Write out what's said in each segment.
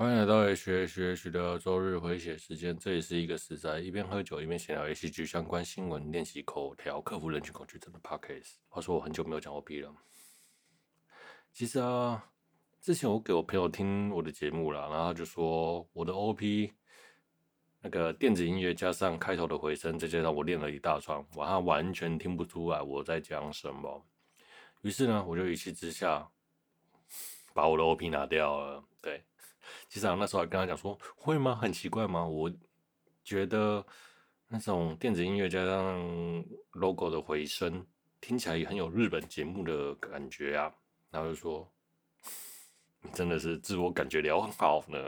欢迎来到 H H H 的周日回血时间。这也是一个实在一边喝酒一边闲聊 H G 相关新闻、练习口条、克服人群恐惧症的 Podcast。话说我很久没有讲 OP 了。其实啊，之前我给我朋友听我的节目了，然后他就说我的 OP 那个电子音乐加上开头的回声，再加上我练了一大串，晚上完全听不出来我在讲什么。于是呢，我就一气之下把我的 OP 拿掉了。对。其实啊，那时候还跟他讲说，会吗？很奇怪吗？我觉得那种电子音乐加上 logo 的回声，听起来也很有日本节目的感觉啊。然后就说，你真的是自我感觉良好呢。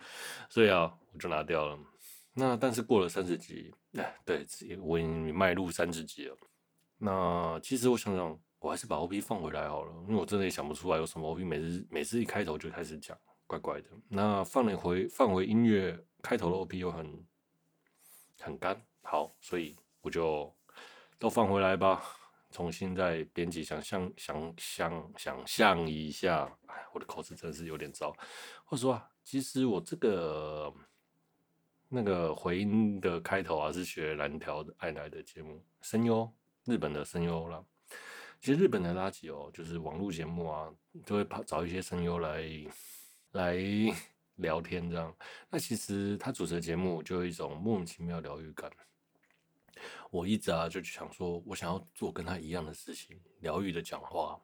所以啊，我就拿掉了。那但是过了三十集，哎，对，我已经迈入三十集了。那其实我想想，我还是把 OP 放回来好了，因为我真的也想不出来有什么 OP，每次每次一开头就开始讲。怪怪的，那放了回放回音乐开头的 OP 又很很干，好，所以我就都放回来吧，重新再编辑，想象想想想象一下，哎，我的口齿真是有点糟。或者说，其实我这个那个回音的开头啊，是学蓝条的爱来的节目声优，日本的声优啦。其实日本的垃圾哦，就是网络节目啊，都会跑找一些声优来。来 聊天这样，那其实他主持的节目就有一种莫名其妙疗愈感。我一直啊就想说，我想要做跟他一样的事情，疗愈的讲话，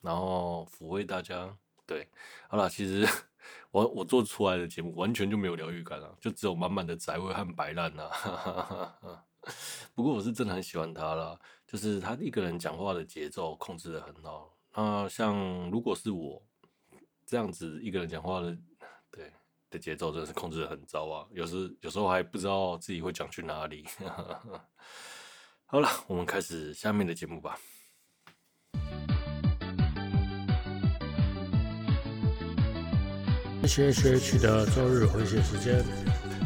然后抚慰大家。对，好了，其实 我我做出来的节目完全就没有疗愈感啊，就只有满满的宅味和摆烂呐。不过我是真的很喜欢他了，就是他一个人讲话的节奏控制的很好。那像如果是我。这样子一个人讲话的，对的节奏真的是控制的很糟啊！有时有时候还不知道自己会讲去哪里。好了，我们开始下面的节目吧。H H H 的周日回血时间，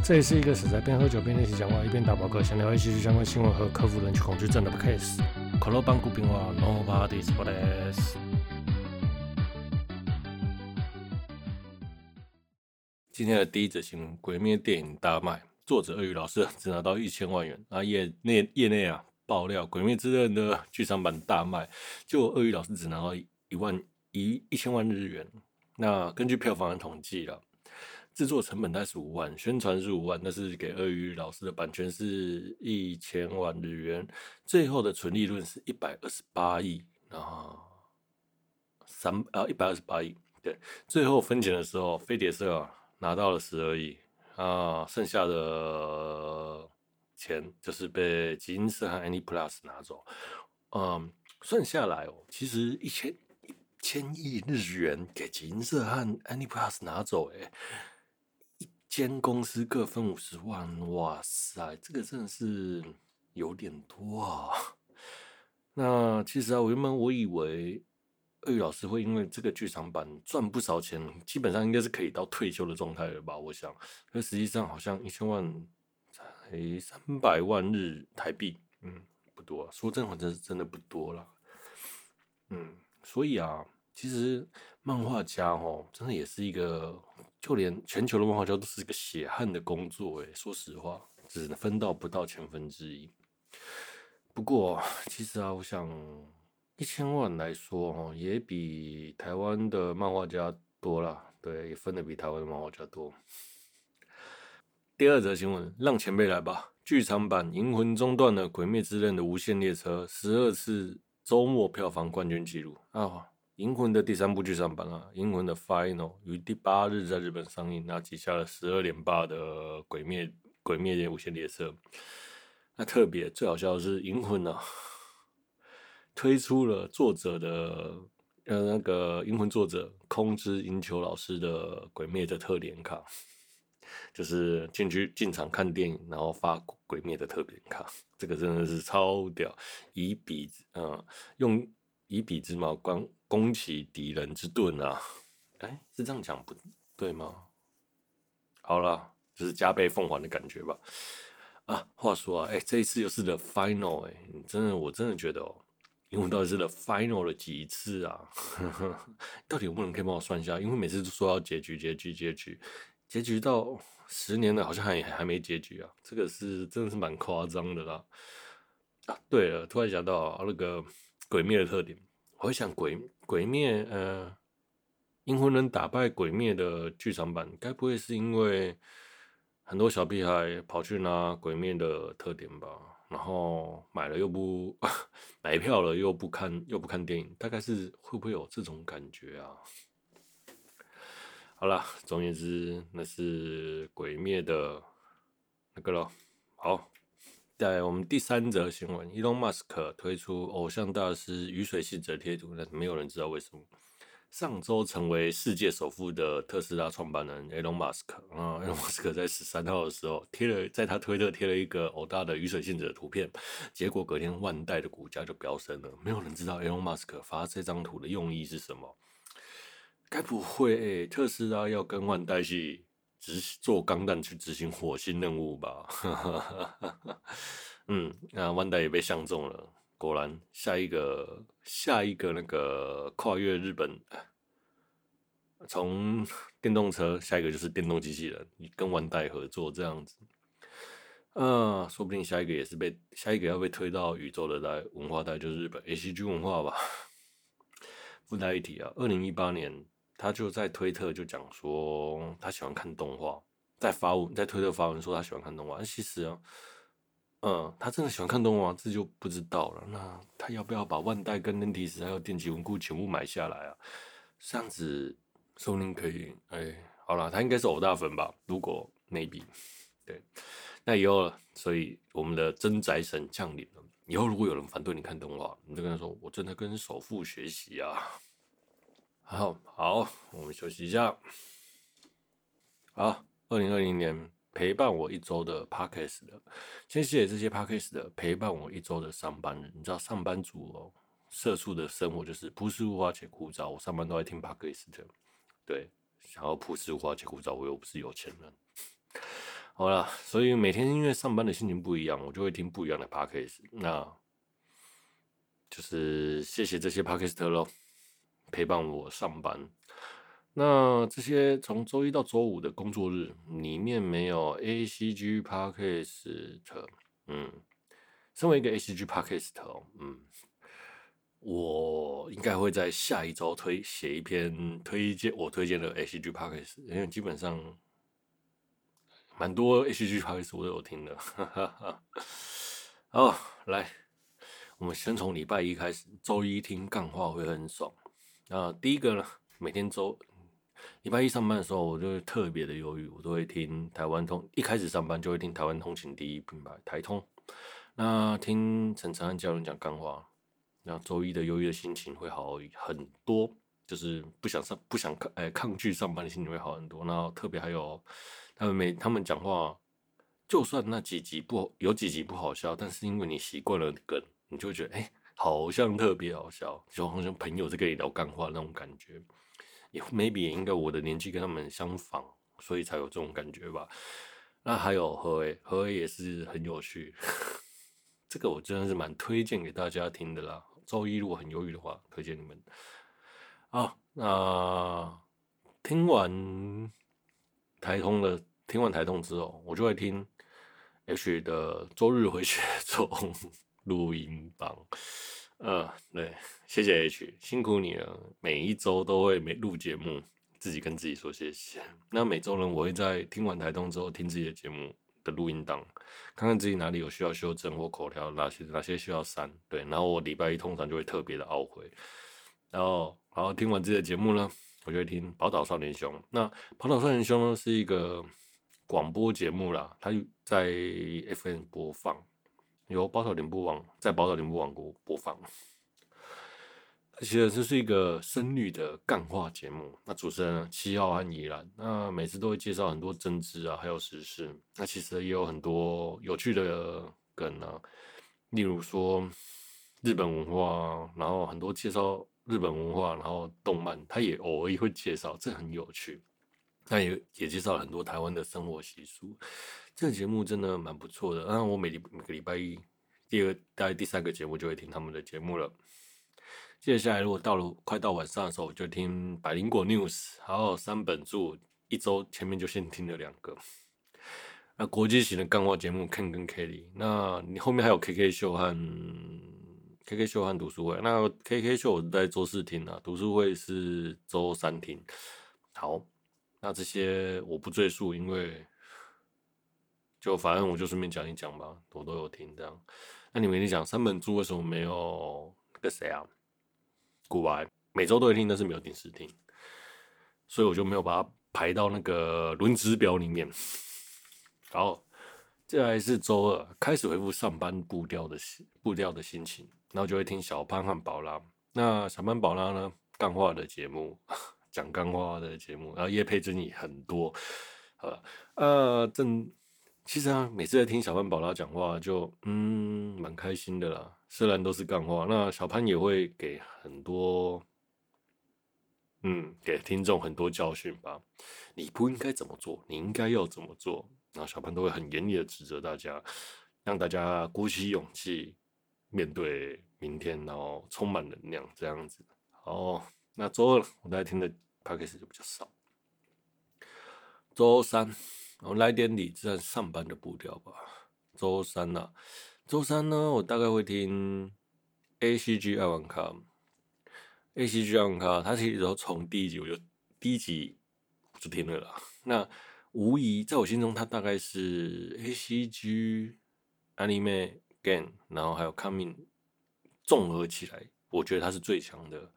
这里是一个是在边喝酒边练习讲话，一边打报告，想聊一些相关新闻和克服人群恐惧症的 case。可乐邦古冰话，No parties for this。今天的第一则新闻：《鬼灭》电影大卖，作者鳄鱼老师只拿到一千万元。啊，业内业内啊爆料，《鬼灭之刃》的剧场版大卖，就鳄鱼老师只拿到一万一一千万日元。那根据票房的统计了，制作成本大概是五万，宣传是五万，但是给鳄鱼老师的版权是一千万日元，最后的纯利润是一百二十八亿啊，三啊一百二十八亿。对，最后分钱的时候，飞碟社啊。拿到了十二亿啊，剩下的钱就是被集英社和 AnyPlus 拿走。嗯，算下来哦，其实一千一千亿日元给集英社和 AnyPlus 拿走，诶，一间公司各分五十万，哇塞，这个真的是有点多啊。那其实啊，我原本我以为。鳄鱼老师会因为这个剧场版赚不少钱，基本上应该是可以到退休的状态了吧？我想，可实际上好像一千万才三百万日台币，嗯，不多。说真话，真是真的不多了。嗯，所以啊，其实漫画家哦，真的也是一个，就连全球的漫画家都是一个血汗的工作。诶，说实话，只能分到不到千分之一。不过，其实啊，我想。一千万来说，哦，也比台湾的漫画家多了，对，也分的比台湾的漫画家多。第二则新闻，让前辈来吧。剧场版《银魂》中断了《鬼灭之刃》的无限列车，十二次周末票房冠军纪录啊！《银魂》的第三部剧场版啊，《银魂》的 Final 于第八日在日本上映，那挤下了十二连霸的《鬼灭》《鬼灭》的无限列车。那特别最好笑的是《银魂》啊。推出了作者的呃那个英魂作者空之英球老师的鬼灭的特典卡，就是进去进场看电影，然后发鬼灭的特点卡，这个真的是超屌！以彼嗯用以彼之矛攻攻其敌人之盾啊！哎，是这样讲不对吗？好了，就是加倍奉还的感觉吧。啊，话说啊，哎，这一次又是 The Final，哎，真的我真的觉得哦。银魂到底是的 Final 了几次啊？到底有没有人可以帮我算一下？因为每次都说要结局，结局，结局，结局到十年了，好像还还没结局啊！这个是真的是蛮夸张的啦。啊，对了，突然想到啊那个鬼灭的特点，我会想鬼鬼灭，呃，银魂能打败鬼灭的剧场版，该不会是因为很多小屁孩跑去拿鬼灭的特点吧？然后买了又不 买票了又不看又不看电影，大概是会不会有这种感觉啊？好了，总而言之，那是鬼灭的那个咯。好。在我们第三则新闻，Elon Musk 推出偶像大师雨水系折贴图，但是没有人知道为什么。上周成为世界首富的特斯拉创办人 Elon Musk 啊，Elon Musk 在十三号的时候贴了，在他推特贴了一个偶大的雨水信者的图片，结果隔天万代的股价就飙升了。没有人知道 Elon Musk 发这张图的用意是什么？该不会、特斯拉要跟万代去？执做钢弹去执行火星任务吧，嗯，那万代也被相中了。果然，下一个下一个那个跨越日本，从 电动车下一个就是电动机器人，你跟万代合作这样子，啊，说不定下一个也是被下一个要被推到宇宙的代文化代就是日本 ACG 文化吧。附带一提啊，二零一八年。他就在推特就讲说他喜欢看动画，在发文在推特发文说他喜欢看动画。其实啊，嗯，他真的喜欢看动画，这就不知道了。那他要不要把万代跟 Nentis 还有电击文库全部买下来啊？这样子说不定可以。哎、好了，他应该是偶大粉吧？如果 maybe 对，那以后，所以我们的真宅神降临了。以后如果有人反对你看动画，你就跟他说：“我真的跟首富学习啊。”好好，我们休息一下。好，二零二零年陪伴我一周的 Podcast 的，先谢谢这些 Podcast 的陪伴我一周的上班人。你知道上班族哦，社畜的生活就是朴实无华且枯燥。我上班都在听 Podcast 的，对，想要朴实无华且枯燥，我又不是有钱人。好了，所以每天因为上班的心情不一样，我就会听不一样的 Podcast。那就是谢谢这些 Podcast 喽。陪伴我上班，那这些从周一到周五的工作日里面没有 ACG Podcast，嗯，身为一个 ACG Podcast，嗯，我应该会在下一周推写一篇推荐我推荐的 ACG Podcast，因为基本上蛮多 ACG Podcast 我都有听的，哈哈哈。好，来，我们先从礼拜一开始，周一听干话会很爽。啊，第一个呢，每天周礼拜一上班的时候，我就会特别的忧郁，我都会听台湾通。一开始上班就会听台湾通勤第一品牌台通。那听陈承安教练讲干话，那周一的忧郁的心情会好很多，就是不想上、不想抗、哎、抗拒上班的心情会好很多。然后特别还有他们每他们讲话，就算那几集不有几集不好笑，但是因为你习惯了梗，你就觉得哎。好像特别好笑，就好像朋友在跟你聊干话那种感觉，也 maybe 也应该我的年纪跟他们相仿，所以才有这种感觉吧。那还有何为，何为也是很有趣，这个我真的是蛮推荐给大家听的啦。周一如果很忧郁的话，推荐你们。好，那听完台通的，听完台通之后，我就会听 H 的周日回血中 录音档。呃，对，谢谢 H，辛苦你了。每一周都会每录节目，自己跟自己说谢谢。那每周呢，我会在听完台东之后听自己的节目的录音档，看看自己哪里有需要修正或口条，哪些哪些需要删。对，然后我礼拜一通常就会特别的懊悔。然后，然后听完自己的节目呢，我就会听宝岛少年兄。那宝岛少年兄呢是一个广播节目啦，它在 FM 播放。由宝岛联播网在宝岛联播网国播放，其实这是一个深绿的干话节目。那主持人七号和宜兰，那每次都会介绍很多政治啊，还有时事。那其实也有很多有趣的梗啊，例如说日本文化，然后很多介绍日本文化，然后动漫，他也偶尔也会介绍，这很有趣。那也也介绍了很多台湾的生活习俗。这个节目真的蛮不错的，那我每礼每个礼拜一，第二大概第三个节目就会听他们的节目了。接下来如果到了快到晚上的时候，我就听百灵果 news，还有三本柱，一周前面就先听了两个。那国际型的干话节目 Ken 跟 Kelly，那你后面还有 KK 秀和 KK 秀和读书会。那 KK 秀我是在周四听啊，读书会是周三听。好，那这些我不赘述，因为。就反正我就顺便讲一讲吧，我都有听这样。那你们你讲三本柱为什么没有那个谁啊？古白每周都会听，但是没有定时听，所以我就没有把它排到那个轮值表里面。好，接下来是周二，开始恢复上班步调的步调的心情，然后就会听小潘和宝拉。那小潘宝拉呢，干话的节目，讲干话的节目，然后业配争议很多。好了，呃，正。其实啊，每次在听小潘宝拉讲话，就嗯蛮开心的啦。虽然都是干话，那小潘也会给很多，嗯，给听众很多教训吧。你不应该怎么做，你应该要怎么做。然后小潘都会很严厉的指责大家，让大家鼓起勇气面对明天，然后充满能量这样子。好，那周二我大家听的 Podcast 就比较少。周三。我来点理智和上班的步调吧。周三呐、啊，周三呢，我大概会听 A C G 爱玩咖。A C G 爱玩卡，它其实从第一集我就第一集就听了啦。那无疑在我心中，它大概是 A C G Anime Game，然后还有 Coming 综合起来，我觉得它是最强的。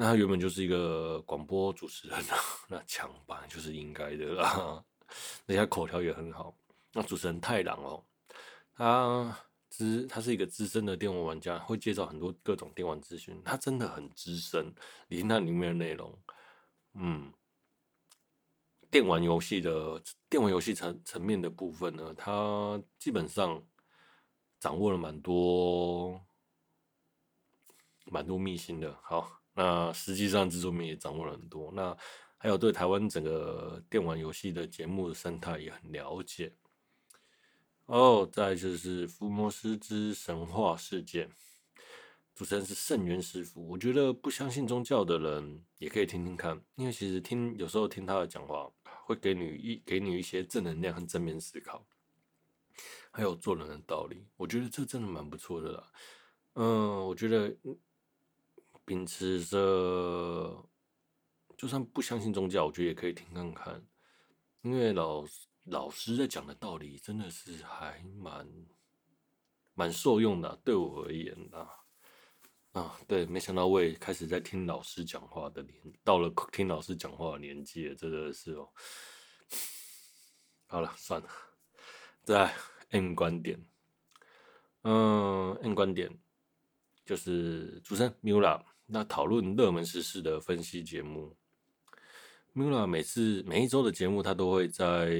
那他原本就是一个广播主持人啊，那强吧就是应该的啦。人家口条也很好。那主持人太郎哦，他资他是一个资深的电玩玩家，会介绍很多各种电玩资讯。他真的很资深。你听他里面的内容，嗯，电玩游戏的电玩游戏层层面的部分呢，他基本上掌握了蛮多蛮多秘辛的。好，那实际上制作面也掌握了很多。那还有对台湾整个电玩游戏的节目生态也很了解。哦，再就是《福摩斯之神话世界》，主持人是圣元师傅。我觉得不相信宗教的人也可以听听看，因为其实听有时候听他的讲话，会给你一给你一些正能量和正面思考，还有做人的道理。我觉得这真的蛮不错的啦。嗯，我觉得秉持着。就算不相信宗教，我觉得也可以听看看，因为老老师在讲的道理真的是还蛮蛮受用的，对我而言啊，啊，对，没想到我也开始在听老师讲话的年，到了听老师讲话的年纪了，真的是哦。好了，算了，再 M 观点，嗯，M 观点就是主持人 Mula 那讨论热门时事的分析节目。Mula 每次每一周的节目，他都会在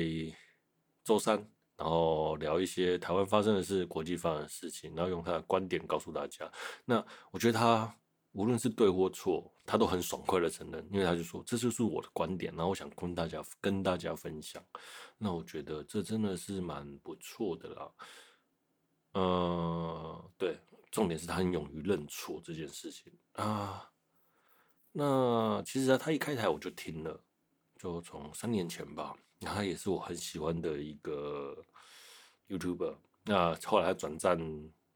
周三，然后聊一些台湾发生的事、国际发生的事情，然后用他的观点告诉大家。那我觉得他无论是对或错，他都很爽快的承认，因为他就说这就是我的观点，然后我想跟大家跟大家分享。那我觉得这真的是蛮不错的啦。呃，对，重点是他很勇于认错这件事情啊。那其实啊，他一开台我就听了。就从三年前吧，那他也是我很喜欢的一个 YouTuber。那后来他转战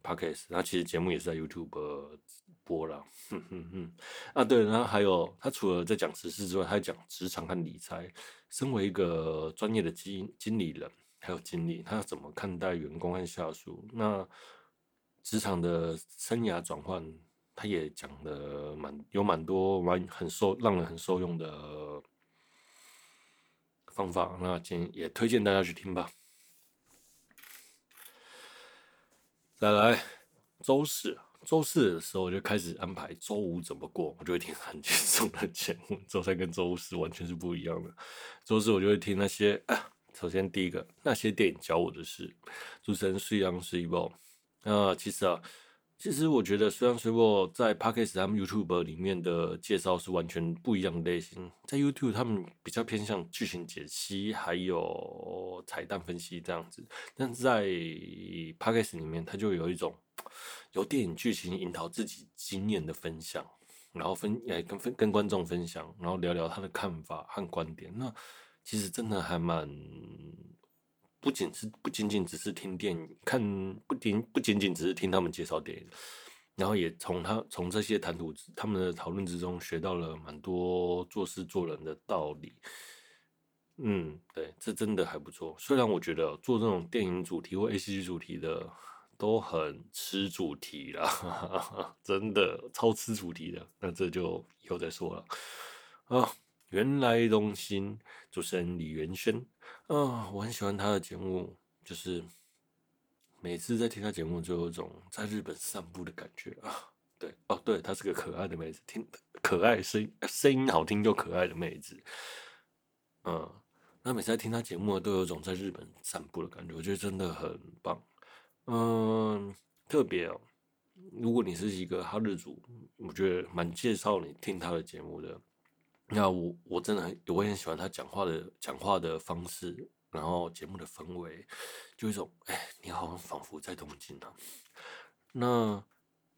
Podcast，那其实节目也是在 YouTube 播了。哼哼哼。啊，对，然后还有他除了在讲时事之外，他还讲职场和理财。身为一个专业的经经理人，还有经理，他要怎么看待员工和下属？那职场的生涯转换，他也讲的蛮有蛮多蛮很受让人很受用的。方法，那今也推荐大家去听吧。再来，周四，周四的时候我就开始安排周五怎么过，我就会听很轻松的节目。周三跟周四完全是不一样的。周四我就会听那些，首先第一个那些电影教我的事，主持人水杨水某。那其实啊。其实我觉得，虽然水果在 Podcast 他们 YouTube 里面的介绍是完全不一样的类型，在 YouTube 他们比较偏向剧情解析，还有彩蛋分析这样子，但是在 Podcast 里面，它就有一种由电影剧情引导自己经验的分享，然后分哎跟分跟观众分享，然后聊聊他的看法和观点。那其实真的还蛮不仅是不仅仅只是听电影看，不仅不仅仅只是听他们介绍电影，然后也从他从这些谈吐他们的讨论之中学到了蛮多做事做人的道理。嗯，对，这真的还不错。虽然我觉得做这种电影主题或 ACG 主题的都很吃主题啦，真的超吃主题的。那这就以后再说了。啊，原来东新主持人李元轩啊，我很喜欢他的节目，就是每次在听他节目，就有一种在日本散步的感觉啊。对，哦，对，她是个可爱的妹子，听可爱声声音好听又可爱的妹子，嗯。那每次在听他节目，都有种在日本散步的感觉，我觉得真的很棒。嗯，特别哦，如果你是一个哈日族，我觉得蛮介绍你听他的节目的。那我我真的很，我也很喜欢他讲话的讲话的方式，然后节目的氛围，就一种哎，你好像仿佛在东京啊。那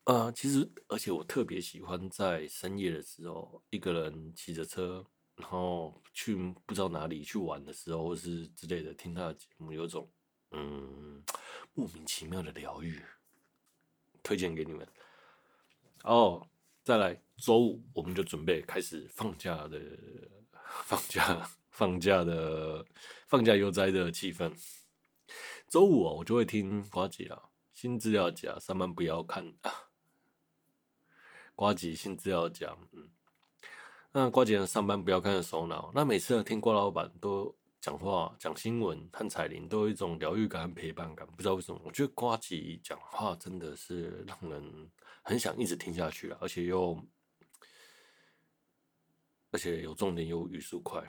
呃，其实而且我特别喜欢在深夜的时候，一个人骑着车。然后去不知道哪里去玩的时候，或是之类的，听他的节目，有种嗯莫名其妙的疗愈，推荐给你们。哦，再来周五我们就准备开始放假的 放假 放假的放假悠哉的气氛。周五哦，我就会听瓜吉啊，新资料夹上班不要看啊，瓜吉新资料夹，嗯。那瓜吉上班不要看的首脑，那每次听呱老板都讲话、讲新闻和彩铃，都有一种疗愈感和陪伴感。不知道为什么，我觉得瓜吉讲话真的是让人很想一直听下去，而且又而且有重点又语速快。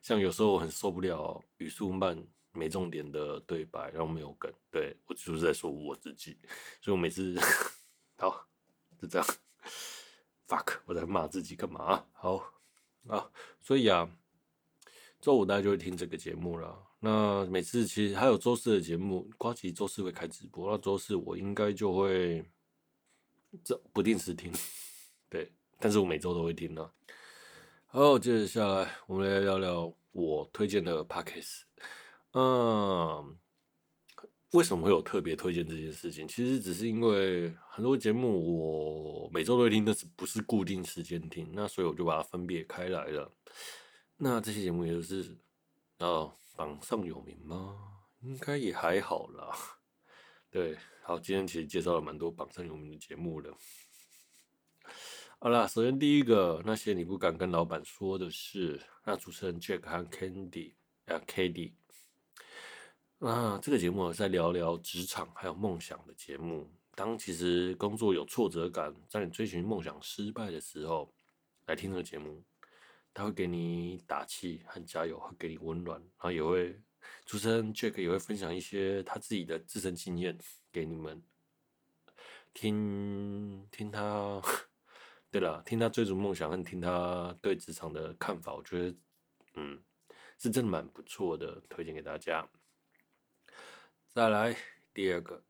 像有时候我很受不了语速慢、没重点的对白，然后没有梗。对，我就是在说我自己，所以我每次好就这样。fuck，我在骂自己干嘛？好啊，所以啊，周五大家就会听这个节目了。那每次其实还有周四的节目，瓜吉周四会开直播，那周四我应该就会这不定时听，对，但是我每周都会听呢。好，接着下来我们来聊聊我推荐的 Podcast。嗯。为什么会有特别推荐这件事情？其实只是因为很多节目我每周都会听，但是不是固定时间听，那所以我就把它分别开来了。那这些节目也就是，哦，榜上有名吗？应该也还好啦。对，好，今天其实介绍了蛮多榜上有名的节目了。好啦，首先第一个，那些你不敢跟老板说的事，那主持人 Jack 和 Candy 啊，Cady。啊，这个节目在聊聊职场还有梦想的节目。当其实工作有挫折感，在你追寻梦想失败的时候，来听这个节目，他会给你打气和加油，会给你温暖，然后也会主持人 Jack 也会分享一些他自己的自身经验给你们听。听他，对了，听他追逐梦想和听他对职场的看法，我觉得，嗯，是真的蛮不错的，推荐给大家。再来第二个，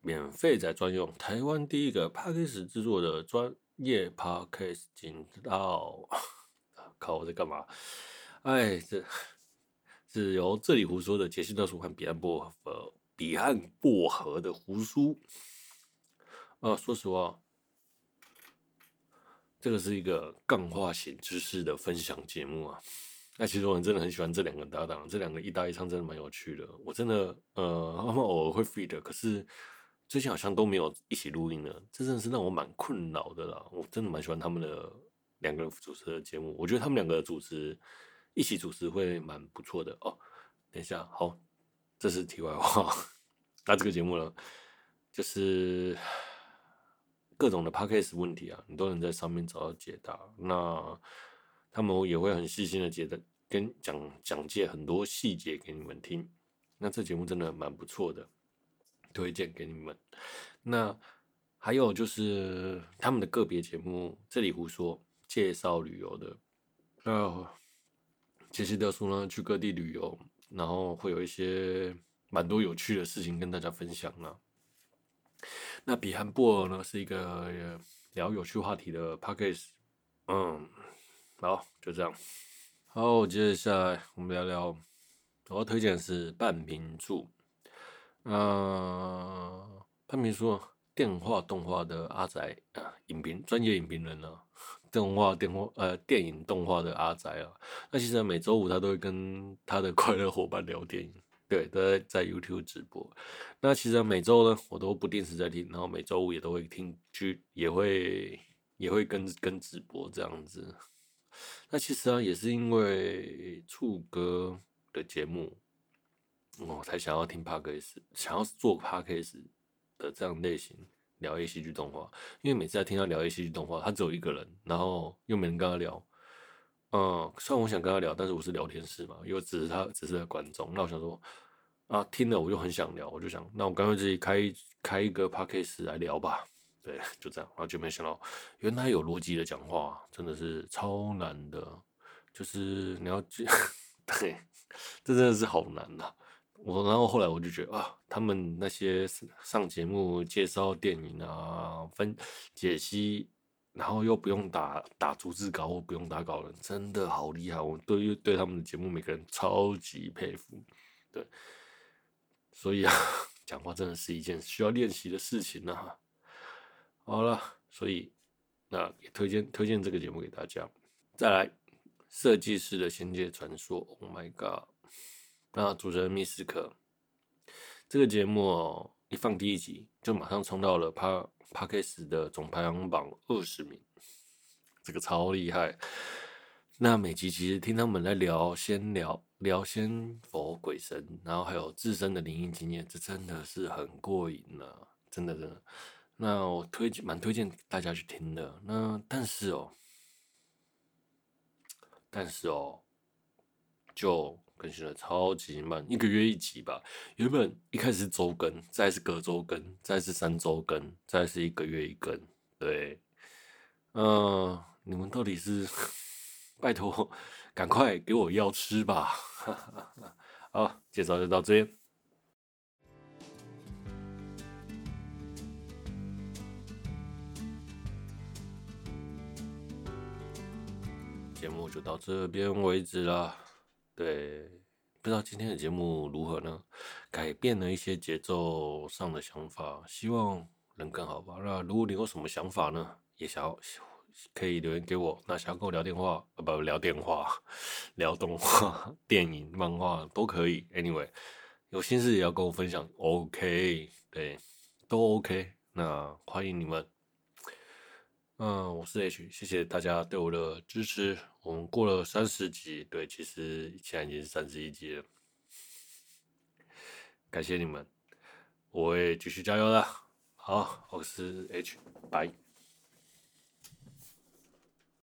免费仔专用，台湾第一个 Podcast 制作的专业 Podcast 频道。靠，我在干嘛？哎，这是由这里胡说的杰西大叔和彼岸薄荷，彼岸薄荷的胡叔。啊，说实话，这个是一个干话型知识的分享节目啊。那其实我真的很喜欢这两个搭档，这两个一搭一唱真的蛮有趣的。我真的呃，他们偶尔会 feat，可是最近好像都没有一起录音了，这真的是让我蛮困扰的啦。我真的蛮喜欢他们的两个人主持的节目，我觉得他们两个主持一起主持会蛮不错的哦。等一下，好，这是题外话。那这个节目呢，就是各种的 podcast 问题啊，你都能在上面找到解答。那他们也会很细心的解的跟讲讲解很多细节给你们听，那这节目真的蛮不错的，推荐给你们。那还有就是他们的个别节目，这里胡说介绍旅游的，那杰西德叔呢，去各地旅游，然后会有一些蛮多有趣的事情跟大家分享呢。那彼岸薄荷呢是一个聊有趣话题的 Podcast。嗯，好，就这样。好，接下来我们聊聊，我要推荐是半瓶醋。嗯、呃，半瓶醋电话动画的阿宅啊，影评专业影评人呢、啊，动画电话呃电影动画的阿宅啊。那其实每周五他都会跟他的快乐伙伴聊电影，对，都在在 YouTube 直播。那其实每周呢，我都不定时在听，然后每周五也都会听剧，也会。也会跟跟直播这样子，那其实啊也是因为醋哥的节目，我才想要听 Podcast，想要做 Podcast 的这样类型聊 A C G 动画，因为每次在听他聊 A C G 动画，他只有一个人，然后又没人跟他聊，嗯，虽然我想跟他聊，但是我是聊天室嘛，因为只是他只是个观众，那我想说啊听了我就很想聊，我就想那我干脆自己开开一个 Podcast 来聊吧。对，就这样，然后就没想到，原来有逻辑的讲话真的是超难的，就是你要，对，这真的是好难呐、我然后后来我就觉得啊，他们那些上节目介绍电影啊、分解析，然后又不用打打逐字稿或不用打稿人，真的好厉害。我对对他们的节目每个人超级佩服。对，所以啊，讲话真的是一件需要练习的事情呢、啊。好了，所以那推荐推荐这个节目给大家。再来，设计师的仙界传说，Oh my god！那主持人密斯克这个节目哦，一放第一集就马上冲到了帕帕克斯的总排行榜二十名，这个超厉害。那每集其实听他们来聊仙聊聊仙佛鬼神，然后还有自身的灵异经验，这真的是很过瘾呢、真的真的。那我推荐蛮推荐大家去听的。那但是哦，但是哦，就更新的超级慢，一个月一集吧。原本一开始是周更，再是隔周更，再是三周更，再是一个月一更。对，嗯、你们到底是拜托，赶快给我药吃吧。好，介绍就到这边。节目就到这边为止了。对，不知道今天的节目如何呢？改变了一些节奏上的想法，希望能更好吧。那如果你有什么想法呢，也想要可以留言给我。那想要跟我聊电话，呃，不聊电话，聊动画、电影、漫画都可以。Anyway，有心事也要跟我分享，OK，对，都 OK。那欢迎你们。嗯，我是 H，谢谢大家对我的支持。我们过了三十集，对，其实现在已经是三十一集了。感谢你们，我会继续加油的。好，我是 H，拜。